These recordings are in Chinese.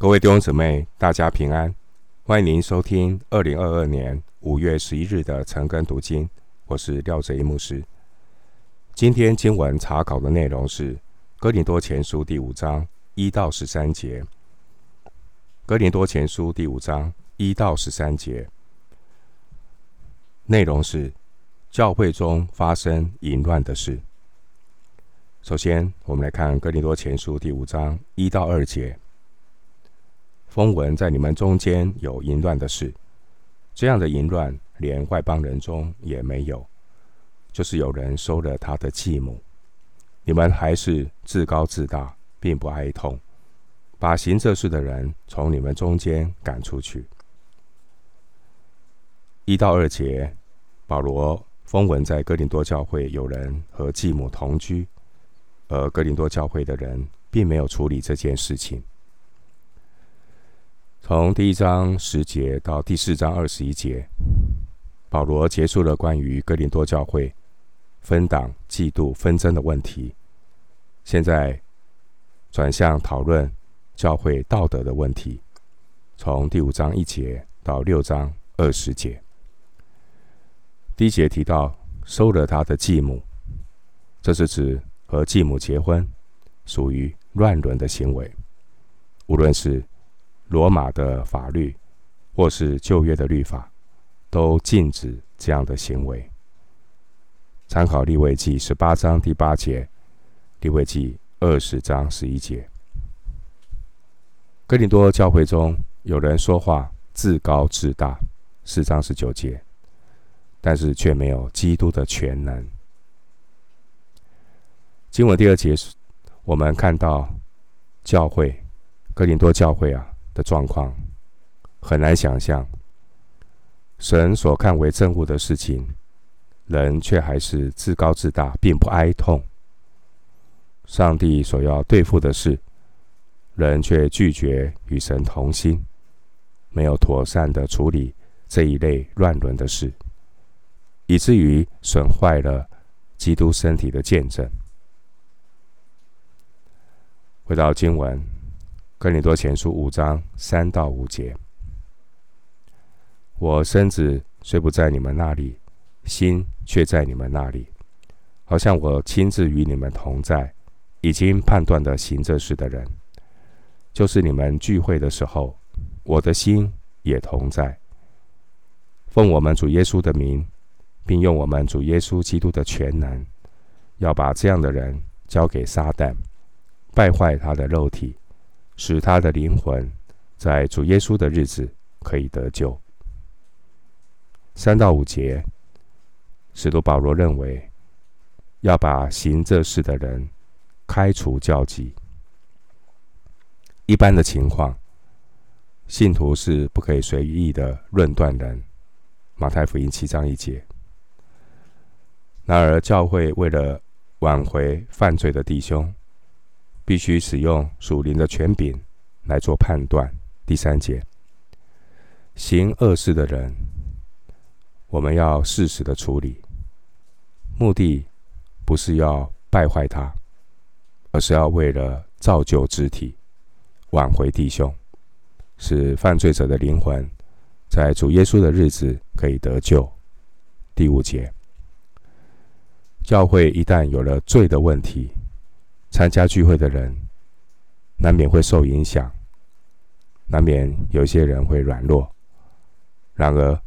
各位弟兄姊妹，大家平安！欢迎您收听二零二二年五月十一日的晨更读经，我是廖哲一牧师。今天经文查考的内容是《哥林多前书》第五章一到十三节，《哥林多前书》第五章一到十三节，内容是教会中发生淫乱的事。首先，我们来看《哥林多前书》第五章一到二节。风闻在你们中间有淫乱的事，这样的淫乱连外邦人中也没有，就是有人收了他的继母。你们还是自高自大，并不哀痛，把行这事的人从你们中间赶出去。一到二节，保罗风文在哥林多教会有人和继母同居，而哥林多教会的人并没有处理这件事情。从第一章十节到第四章二十一节，保罗结束了关于哥林多教会分党、嫉妒、纷争的问题。现在转向讨论教会道德的问题。从第五章一节到六章二十节，第一节提到收了他的继母，这是指和继母结婚，属于乱伦的行为，无论是。罗马的法律，或是旧约的律法，都禁止这样的行为。参考利未记十八章第八节，利未记二十章十一节。哥林多教会中有人说话自高自大，四章十九节，但是却没有基督的全能。经文第二节，我们看到教会，哥林多教会啊。的状况很难想象，神所看为憎恶的事情，人却还是自高自大，并不哀痛；上帝所要对付的事，人却拒绝与神同心，没有妥善的处理这一类乱伦的事，以至于损坏了基督身体的见证。回到经文。哥林多前书五章三到五节，我身子虽不在你们那里，心却在你们那里，好像我亲自与你们同在，已经判断的行这事的人，就是你们聚会的时候，我的心也同在。奉我们主耶稣的名，并用我们主耶稣基督的全能，要把这样的人交给撒旦，败坏他的肉体。使他的灵魂在主耶稣的日子可以得救。三到五节，使徒保罗认为要把行这事的人开除教籍。一般的情况，信徒是不可以随意的论断人。马太福音七章一节。然而，教会为了挽回犯罪的弟兄。必须使用属灵的权柄来做判断。第三节，行恶事的人，我们要适时的处理，目的不是要败坏他，而是要为了造就肢体，挽回弟兄，使犯罪者的灵魂在主耶稣的日子可以得救。第五节，教会一旦有了罪的问题。参加聚会的人难免会受影响，难免有些人会软弱。然而，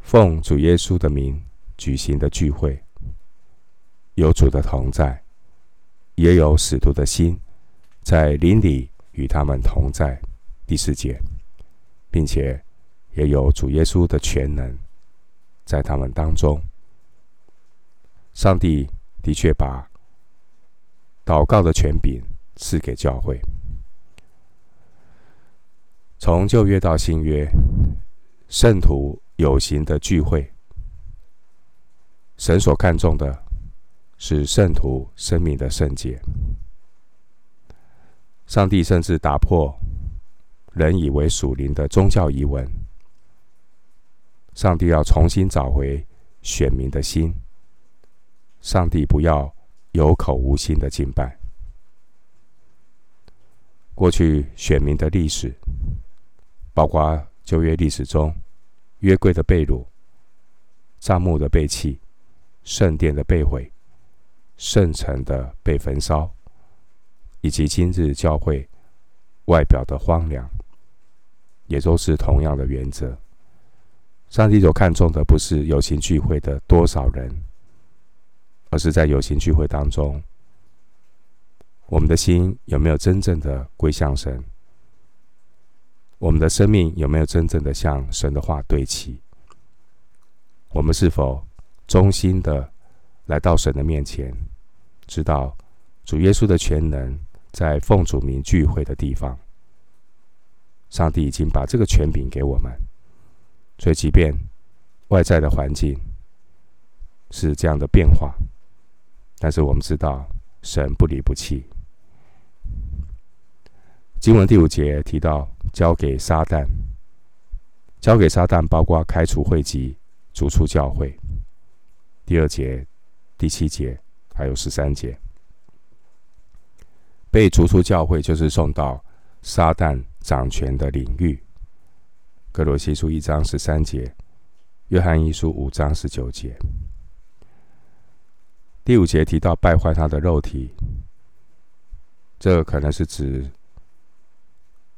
奉主耶稣的名举行的聚会，有主的同在，也有使徒的心在灵里与他们同在。第四节，并且也有主耶稣的全能在他们当中。上帝的确把。祷告的权柄赐给教会。从旧约到新约，圣徒有形的聚会，神所看重的是圣徒生命的圣洁。上帝甚至打破人以为属灵的宗教仪文。上帝要重新找回选民的心。上帝不要。有口无心的敬拜。过去选民的历史，包括旧约历史中约柜的被掳、帐幕的被弃、圣殿的被毁、圣城的被焚烧，以及今日教会外表的荒凉，也都是同样的原则。上帝所看重的不是有形聚会的多少人，而是在有形聚会当中。我们的心有没有真正的归向神？我们的生命有没有真正的向神的话对齐？我们是否忠心的来到神的面前，知道主耶稣的全能在奉主名聚会的地方？上帝已经把这个权柄给我们，所以即便外在的环境是这样的变化，但是我们知道神不离不弃。经文第五节提到交给撒旦，交给撒旦包括开除会籍、逐出教会。第二节、第七节还有十三节，被逐出教会就是送到撒旦掌权的领域。格罗西书一章十三节，约翰一书五章十九节。第五节提到败坏他的肉体，这可能是指。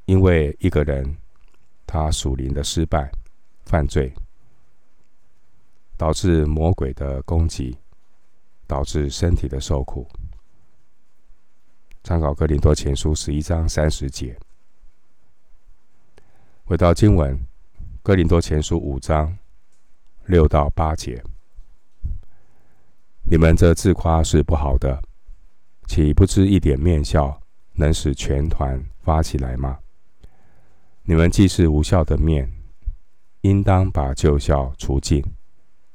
因为一个人他属灵的失败、犯罪，导致魔鬼的攻击，导致身体的受苦。参考哥林多前书十一章三十节。回到经文，哥林多前书五章六到八节：你们这自夸是不好的，岂不知一点面笑能使全团发起来吗？你们既是无效的面，应当把旧酵除尽，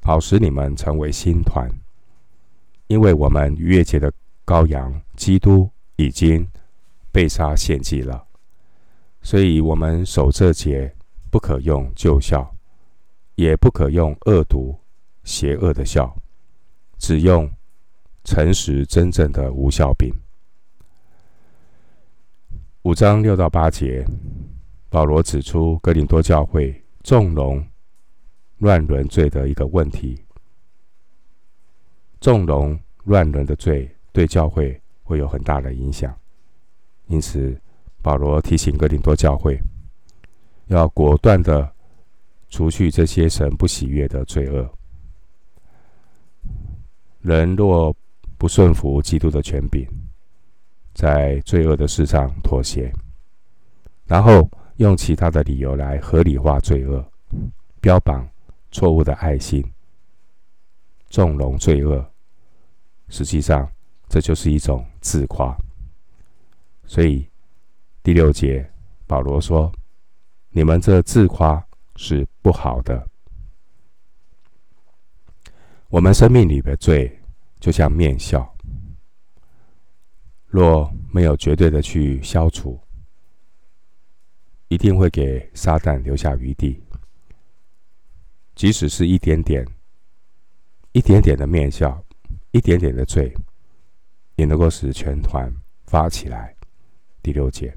好使你们成为新团。因为我们逾越节的羔羊基督已经被杀献祭了，所以我们守这节不可用旧酵，也不可用恶毒邪恶的笑，只用诚实真正的无酵饼。五章六到八节。保罗指出哥林多教会纵容乱伦罪的一个问题，纵容乱伦的罪对教会会有很大的影响，因此保罗提醒哥林多教会要果断的除去这些神不喜悦的罪恶。人若不顺服基督的权柄，在罪恶的事上妥协，然后。用其他的理由来合理化罪恶，标榜错误的爱心，纵容罪恶，实际上这就是一种自夸。所以第六节保罗说：“你们这自夸是不好的。我们生命里的罪就像面笑，若没有绝对的去消除。”一定会给撒旦留下余地，即使是一点点、一点点的面笑，一点点的罪，也能够使全团发起来。第六节，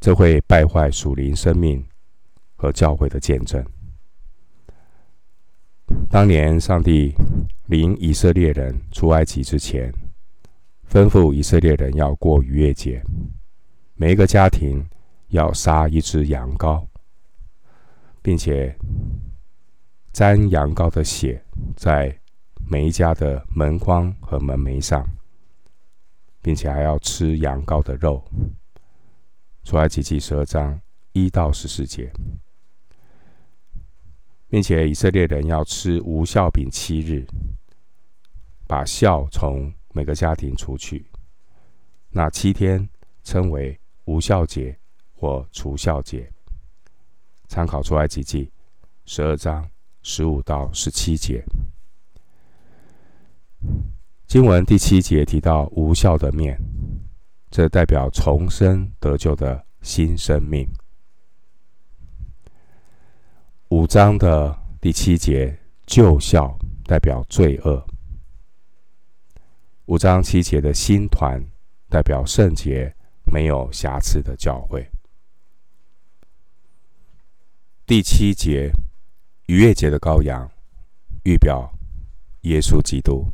这会败坏属灵生命和教会的见证。当年上帝领以色列人出埃及之前，吩咐以色列人要过逾越节。每一个家庭要杀一只羊羔，并且沾羊羔的血在每一家的门框和门楣上，并且还要吃羊羔的肉。出埃及记十二章一到十四节，并且以色列人要吃无酵饼七日，把酵从每个家庭除去。那七天称为无酵节或除酵节，参考出埃及记十二章十五到十七节。经文第七节提到无酵的面，这代表重生得救的新生命。五章的第七节旧酵代表罪恶。五章七节的新团代表圣洁、没有瑕疵的教会。第七节，逾越节的羔羊，预表耶稣基督。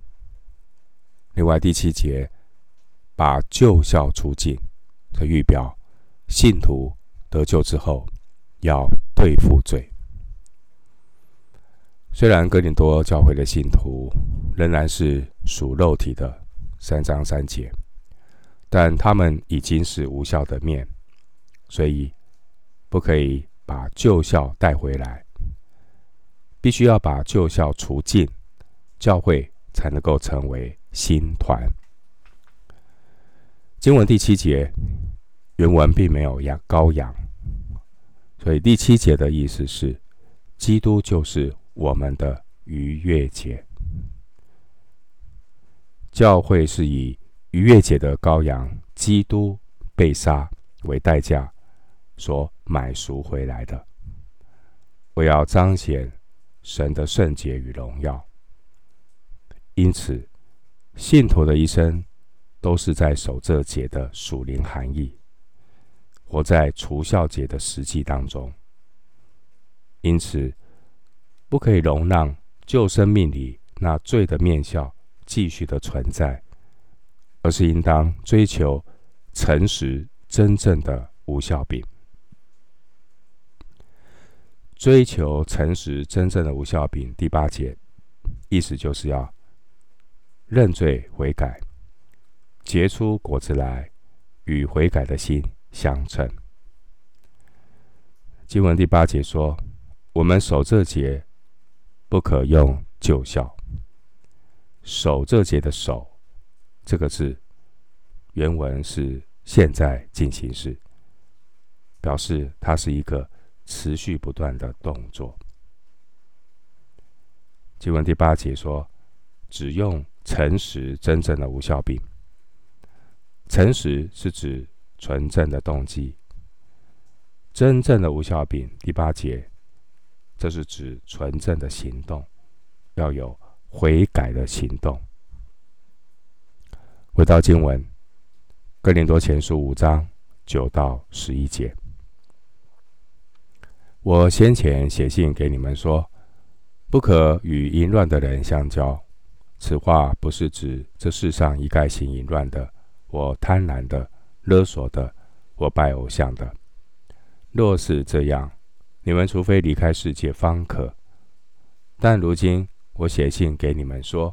另外，第七节把旧酵除尽，这预表信徒得救之后要对付罪。虽然哥林多教会的信徒仍然是属肉体的三章三节，但他们已经是无效的面，所以不可以。把旧校带回来，必须要把旧校除尽，教会才能够成为新团。经文第七节原文并没有羊羔羊，所以第七节的意思是，基督就是我们的逾越节。教会是以逾越节的羔羊基督被杀为代价。所买赎回来的，我要彰显神的圣洁与荣耀。因此，信徒的一生都是在守这节的属灵含义，活在除酵节的实际当中。因此，不可以容让旧生命里那罪的面酵继续的存在，而是应当追求诚实真正的无酵饼。追求诚实真正的无酵饼，第八节，意思就是要认罪悔改，结出果子来，与悔改的心相称。经文第八节说：“我们守这节，不可用旧效。”守这节的“守”这个字，原文是现在进行式，表示它是一个。持续不断的动作。经文第八节说：“只用诚实真正的无酵饼。”诚实是指纯正的动机。真正的无酵饼，第八节，这是指纯正的行动，要有悔改的行动。回到经文，哥林多前书五章九到十一节。我先前写信给你们说，不可与淫乱的人相交。此话不是指这世上一概行淫乱的，我贪婪的、勒索的，我拜偶像的。若是这样，你们除非离开世界方可。但如今我写信给你们说，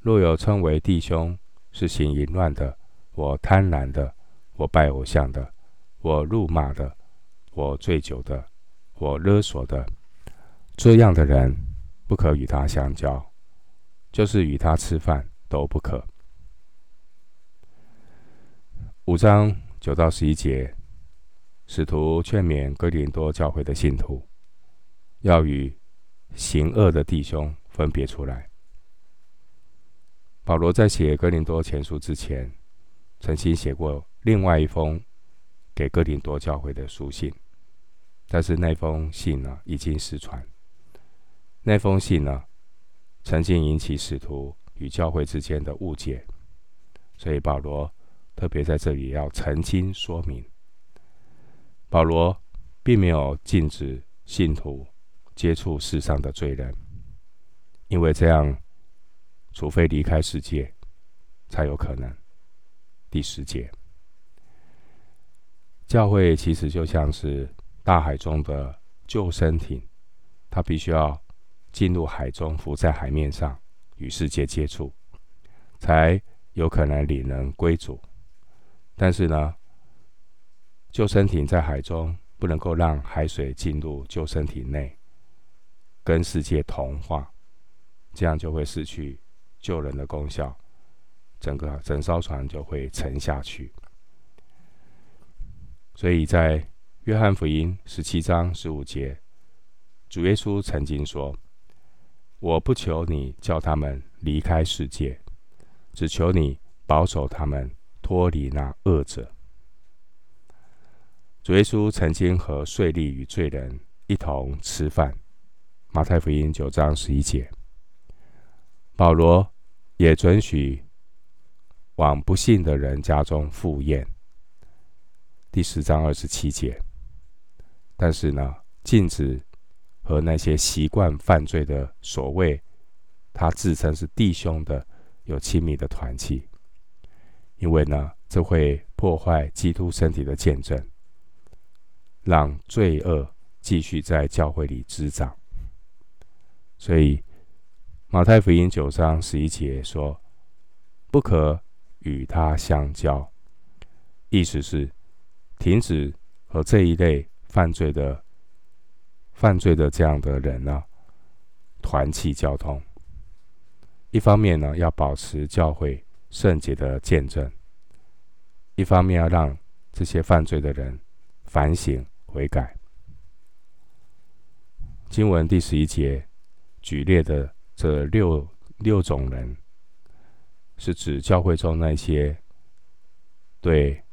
若有称为弟兄是行淫乱的，我贪婪的，我拜偶像的，我辱骂的，我醉酒的。我勒索的，这样的人不可与他相交，就是与他吃饭都不可。五章九到十一节，使徒劝勉哥林多教会的信徒，要与行恶的弟兄分别出来。保罗在写哥林多前书之前，曾经写过另外一封给哥林多教会的书信。但是那封信呢，已经失传。那封信呢，曾经引起使徒与教会之间的误解，所以保罗特别在这里要澄清说明。保罗并没有禁止信徒接触世上的罪人，因为这样，除非离开世界，才有可能。第十节，教会其实就像是。大海中的救生艇，它必须要进入海中，浮在海面上，与世界接触，才有可能领人归主。但是呢，救生艇在海中不能够让海水进入救生艇内，跟世界同化，这样就会失去救人的功效，整个整艘船就会沉下去。所以在约翰福音十七章十五节，主耶稣曾经说：“我不求你叫他们离开世界，只求你保守他们脱离那恶者。”主耶稣曾经和税吏与罪人一同吃饭，马太福音九章十一节。保罗也准许往不信的人家中赴宴。第十章二十七节。但是呢，禁止和那些习惯犯罪的所谓他自称是弟兄的有亲密的团契，因为呢，这会破坏基督身体的见证，让罪恶继续在教会里滋长。所以，马太福音九章十一节说：“不可与他相交。”意思是停止和这一类。犯罪的、犯罪的这样的人呢，团契交通。一方面呢，要保持教会圣洁的见证；一方面要让这些犯罪的人反省悔改。经文第十一节举列的这六六种人，是指教会中那些对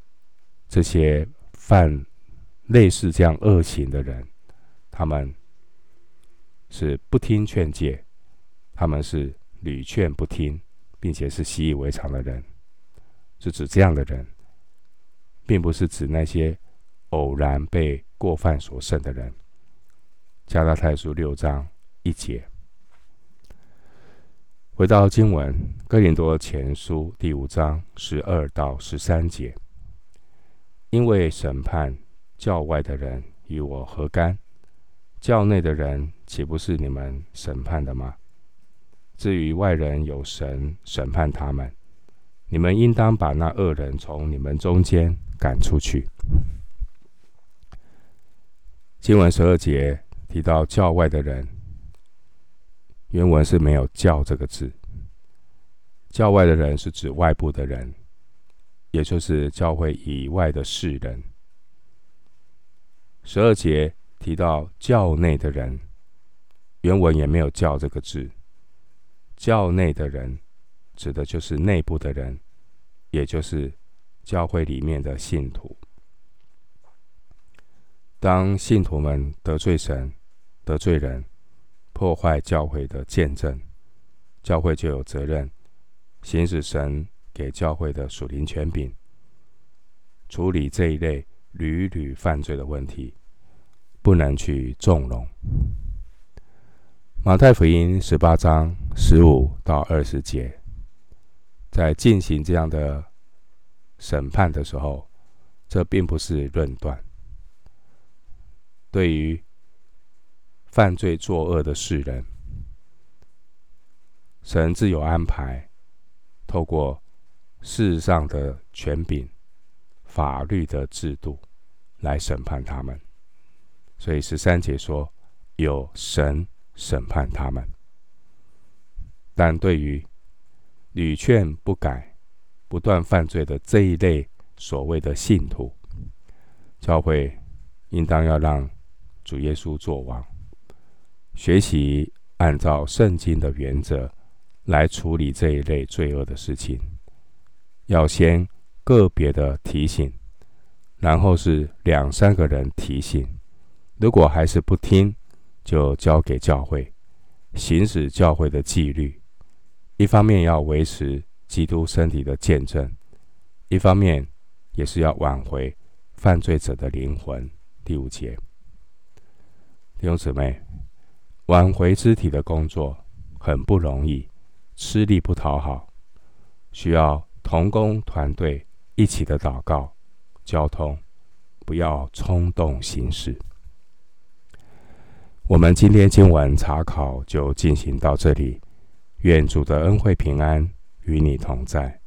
这些犯。类似这样恶行的人，他们是不听劝诫，他们是屡劝不听，并且是习以为常的人，是指这样的人，并不是指那些偶然被过犯所胜的人。加拉太书六章一节，回到经文，哥林多前书第五章十二到十三节，因为审判。教外的人与我何干？教内的人岂不是你们审判的吗？至于外人，有神审判他们。你们应当把那恶人从你们中间赶出去。经文十二节提到教外的人，原文是没有“教”这个字。教外的人是指外部的人，也就是教会以外的世人。十二节提到教内的人，原文也没有“教”这个字。教内的人指的就是内部的人，也就是教会里面的信徒。当信徒们得罪神、得罪人，破坏教会的见证，教会就有责任行使神给教会的属灵权柄，处理这一类。屡屡犯罪的问题，不能去纵容。马太福音十八章十五到二十节，在进行这样的审判的时候，这并不是论断。对于犯罪作恶的世人，神自有安排，透过世上的权柄。法律的制度来审判他们，所以十三节说有神审判他们。但对于屡劝不改、不断犯罪的这一类所谓的信徒，教会应当要让主耶稣作王，学习按照圣经的原则来处理这一类罪恶的事情，要先。个别的提醒，然后是两三个人提醒，如果还是不听，就交给教会，行使教会的纪律。一方面要维持基督身体的见证，一方面也是要挽回犯罪者的灵魂。第五节，弟兄姊妹，挽回肢体的工作很不容易，吃力不讨好，需要同工团队。一起的祷告、交通，不要冲动行事。我们今天经文查考就进行到这里，愿主的恩惠平安与你同在。